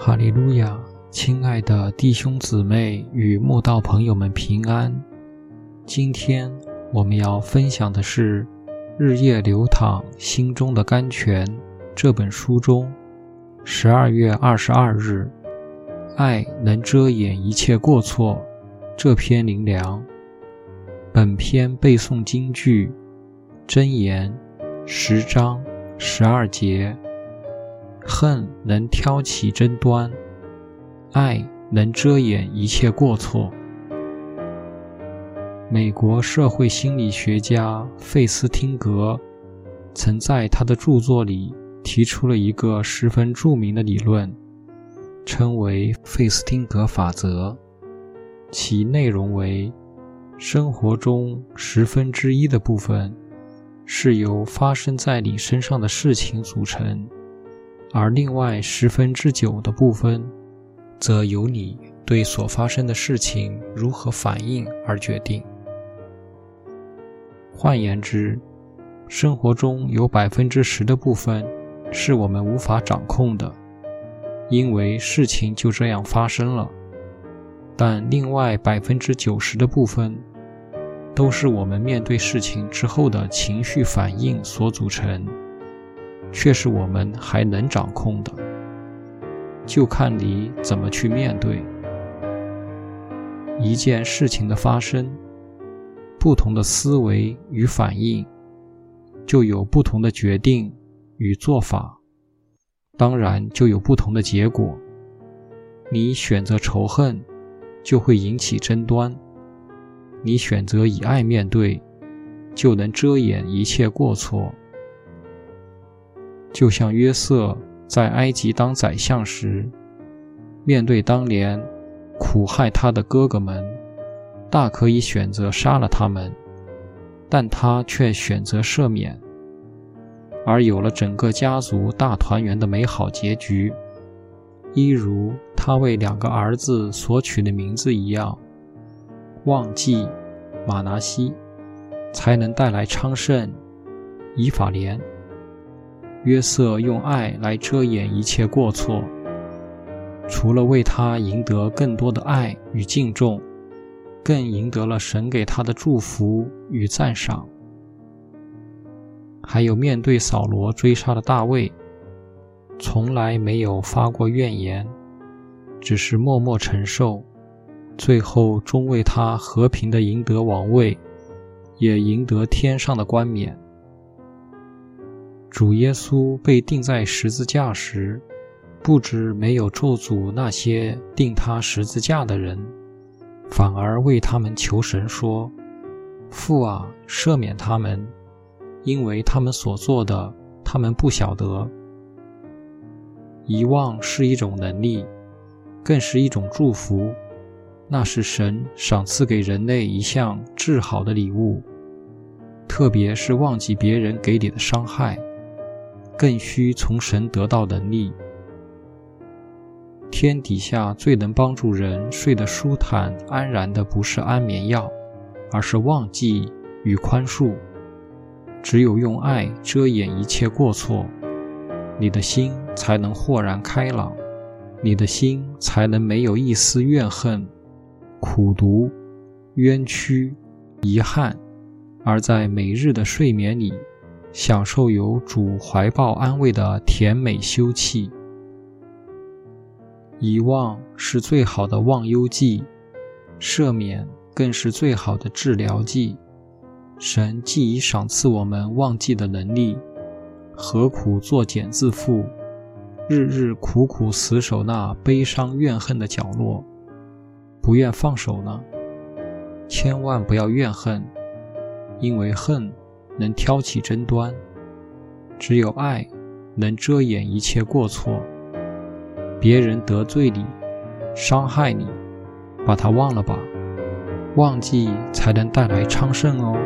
哈利路亚！亲爱的弟兄姊妹与慕道朋友们平安。今天我们要分享的是《日夜流淌心中的甘泉》这本书中十二月二十二日“爱能遮掩一切过错”这篇灵粮。本篇背诵京剧箴言十章十二节。恨能挑起争端，爱能遮掩一切过错。美国社会心理学家费斯汀格曾在他的著作里提出了一个十分著名的理论，称为费斯汀格法则。其内容为：生活中十分之一的部分是由发生在你身上的事情组成。而另外十分之九的部分，则由你对所发生的事情如何反应而决定。换言之，生活中有百分之十的部分是我们无法掌控的，因为事情就这样发生了；但另外百分之九十的部分，都是我们面对事情之后的情绪反应所组成。却是我们还能掌控的，就看你怎么去面对一件事情的发生。不同的思维与反应，就有不同的决定与做法，当然就有不同的结果。你选择仇恨，就会引起争端；你选择以爱面对，就能遮掩一切过错。就像约瑟在埃及当宰相时，面对当年苦害他的哥哥们，大可以选择杀了他们，但他却选择赦免，而有了整个家族大团圆的美好结局。一如他为两个儿子所取的名字一样，忘记马拿西，才能带来昌盛，以法莲。约瑟用爱来遮掩一切过错，除了为他赢得更多的爱与敬重，更赢得了神给他的祝福与赞赏。还有面对扫罗追杀的大卫，从来没有发过怨言，只是默默承受，最后终为他和平的赢得王位，也赢得天上的冠冕。主耶稣被钉在十字架时，不止没有咒诅那些钉他十字架的人，反而为他们求神说：“父啊，赦免他们，因为他们所做的，他们不晓得。”遗忘是一种能力，更是一种祝福，那是神赏赐给人类一项至好的礼物，特别是忘记别人给你的伤害。更需从神得到能力。天底下最能帮助人睡得舒坦安然的，不是安眠药，而是忘记与宽恕。只有用爱遮掩一切过错，你的心才能豁然开朗，你的心才能没有一丝怨恨、苦毒、冤屈、遗憾，而在每日的睡眠里。享受有主怀抱安慰的甜美休憩，遗忘是最好的忘忧剂，赦免更是最好的治疗剂。神既已赏赐我们忘记的能力，何苦作茧自缚，日日苦苦死守那悲伤怨恨的角落，不愿放手呢？千万不要怨恨，因为恨。能挑起争端，只有爱能遮掩一切过错。别人得罪你，伤害你，把他忘了吧，忘记才能带来昌盛哦。